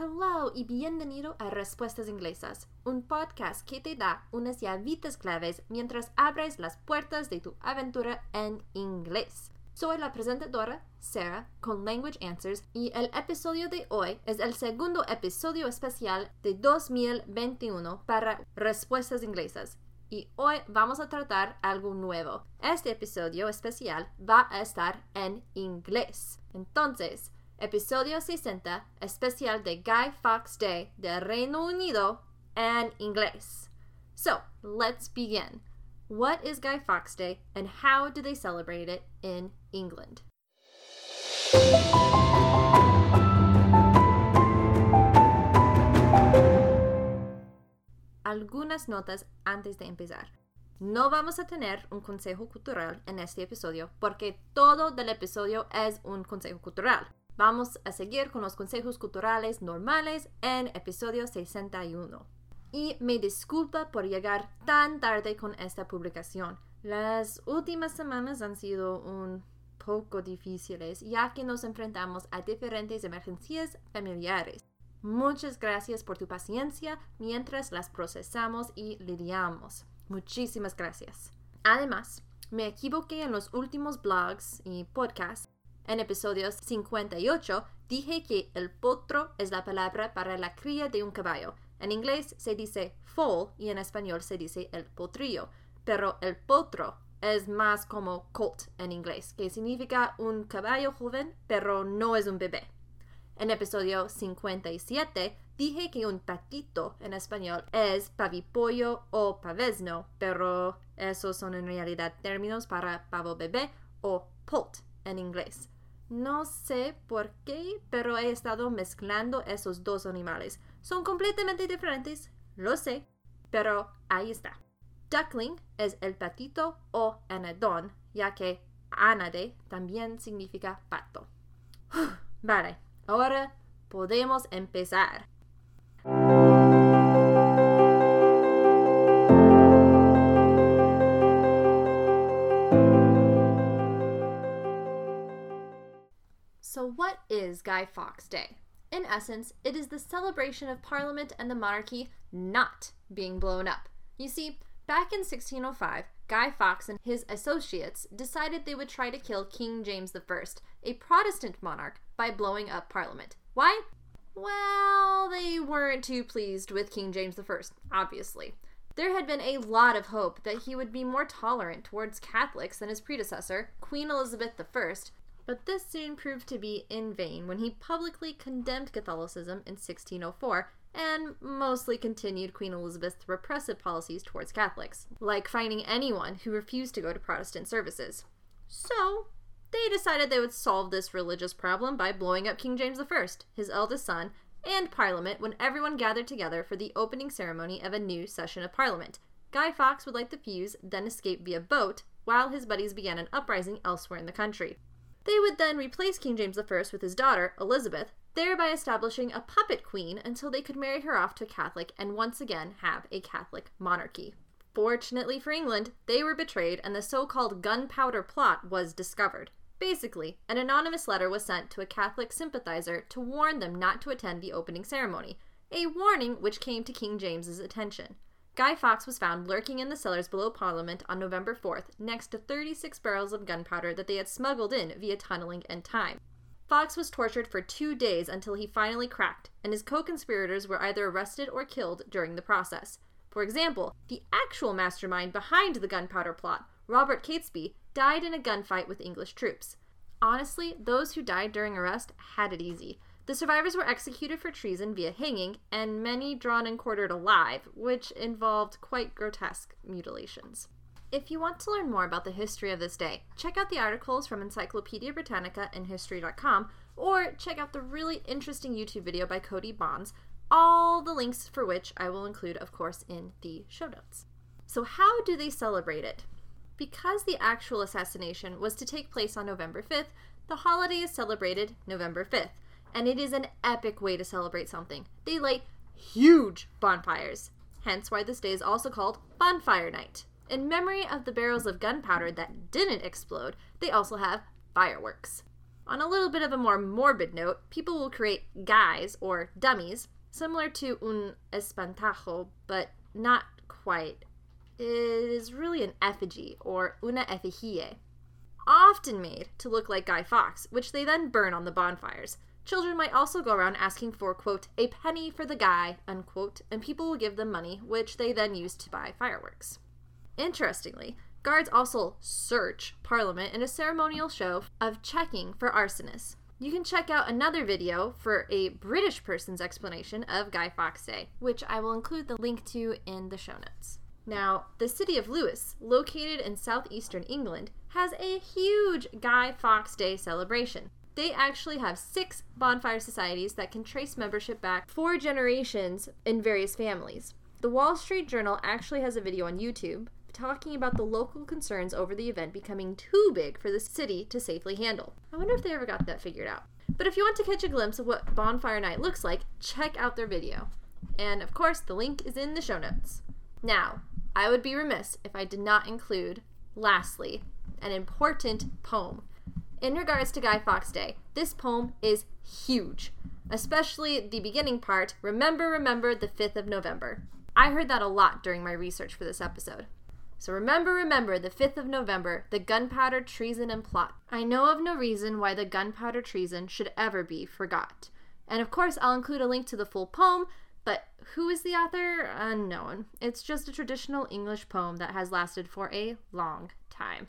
Hello y bienvenido a Respuestas Inglesas, un podcast que te da unas llavitas claves mientras abres las puertas de tu aventura en inglés. Soy la presentadora Sarah con Language Answers y el episodio de hoy es el segundo episodio especial de 2021 para Respuestas Inglesas. Y hoy vamos a tratar algo nuevo. Este episodio especial va a estar en inglés. Entonces, episodio 60, especial de Guy Fawkes Day de Reino Unido en inglés. So, let's begin. What is Guy Fawkes Day and how do they celebrate it in England? Algunas notas antes de empezar. No vamos a tener un consejo cultural en este episodio porque todo del episodio es un consejo cultural. Vamos a seguir con los consejos culturales normales en episodio 61. Y me disculpa por llegar tan tarde con esta publicación. Las últimas semanas han sido un poco difíciles ya que nos enfrentamos a diferentes emergencias familiares. Muchas gracias por tu paciencia mientras las procesamos y lidiamos. Muchísimas gracias. Además, me equivoqué en los últimos blogs y podcasts en episodios 58 dije que el potro es la palabra para la cría de un caballo. En inglés se dice foal y en español se dice el potrillo, pero el potro es más como colt en inglés, que significa un caballo joven, pero no es un bebé. En episodio 57 dije que un patito en español es pavipollo o pavesno, pero esos son en realidad términos para pavo bebé o poult en inglés. No sé por qué, pero he estado mezclando esos dos animales. Son completamente diferentes, lo sé, pero ahí está. Duckling es el patito o anadón, ya que anade también significa pato. Vale, ahora podemos empezar. What is Guy Fawkes Day? In essence, it is the celebration of Parliament and the monarchy not being blown up. You see, back in 1605, Guy Fawkes and his associates decided they would try to kill King James I, a Protestant monarch, by blowing up Parliament. Why? Well, they weren't too pleased with King James I, obviously. There had been a lot of hope that he would be more tolerant towards Catholics than his predecessor, Queen Elizabeth I, but this soon proved to be in vain when he publicly condemned Catholicism in 1604 and mostly continued Queen Elizabeth's repressive policies towards Catholics, like fining anyone who refused to go to Protestant services. So, they decided they would solve this religious problem by blowing up King James I, his eldest son, and Parliament when everyone gathered together for the opening ceremony of a new session of Parliament. Guy Fawkes would light the fuse, then escape via boat, while his buddies began an uprising elsewhere in the country. They would then replace King James I with his daughter, Elizabeth, thereby establishing a puppet queen until they could marry her off to a Catholic and once again have a Catholic monarchy. Fortunately for England, they were betrayed and the so called gunpowder plot was discovered. Basically, an anonymous letter was sent to a Catholic sympathizer to warn them not to attend the opening ceremony, a warning which came to King James's attention. Guy Fawkes was found lurking in the cellars below Parliament on November 4th, next to 36 barrels of gunpowder that they had smuggled in via tunneling and time. Fawkes was tortured for two days until he finally cracked, and his co conspirators were either arrested or killed during the process. For example, the actual mastermind behind the gunpowder plot, Robert Catesby, died in a gunfight with English troops. Honestly, those who died during arrest had it easy. The survivors were executed for treason via hanging, and many drawn and quartered alive, which involved quite grotesque mutilations. If you want to learn more about the history of this day, check out the articles from Encyclopedia Britannica and History.com, or check out the really interesting YouTube video by Cody Bonds, all the links for which I will include, of course, in the show notes. So, how do they celebrate it? Because the actual assassination was to take place on November 5th, the holiday is celebrated November 5th and it is an epic way to celebrate something. They light huge bonfires, hence why this day is also called Bonfire Night. In memory of the barrels of gunpowder that didn't explode, they also have fireworks. On a little bit of a more morbid note, people will create guys or dummies, similar to un espantajo, but not quite. It is really an effigy or una effigie, often made to look like Guy Fawkes, which they then burn on the bonfires. Children might also go around asking for, quote, a penny for the guy, unquote, and people will give them money, which they then use to buy fireworks. Interestingly, guards also search Parliament in a ceremonial show of checking for arsonists. You can check out another video for a British person's explanation of Guy Fawkes Day, which I will include the link to in the show notes. Now, the city of Lewes, located in southeastern England, has a huge Guy Fawkes Day celebration they actually have six bonfire societies that can trace membership back four generations in various families. The Wall Street Journal actually has a video on YouTube talking about the local concerns over the event becoming too big for the city to safely handle. I wonder if they ever got that figured out. But if you want to catch a glimpse of what Bonfire Night looks like, check out their video. And of course, the link is in the show notes. Now, I would be remiss if I did not include, lastly, an important poem in regards to Guy Fawkes Day, this poem is huge, especially the beginning part Remember, remember the 5th of November. I heard that a lot during my research for this episode. So remember, remember the 5th of November, the gunpowder treason and plot. I know of no reason why the gunpowder treason should ever be forgot. And of course, I'll include a link to the full poem, but who is the author? Unknown. It's just a traditional English poem that has lasted for a long time.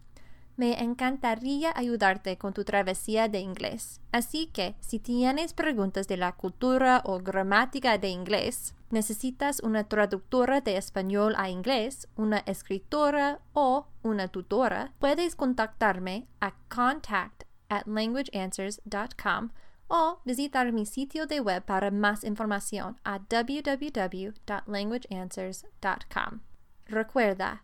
Me encantaría ayudarte con tu travesía de inglés. Así que si tienes preguntas de la cultura o gramática de inglés, necesitas una traductora de español a inglés, una escritora o una tutora, puedes contactarme a contact at languageanswers.com o visitar mi sitio de web para más información a www.languageanswers.com. Recuerda,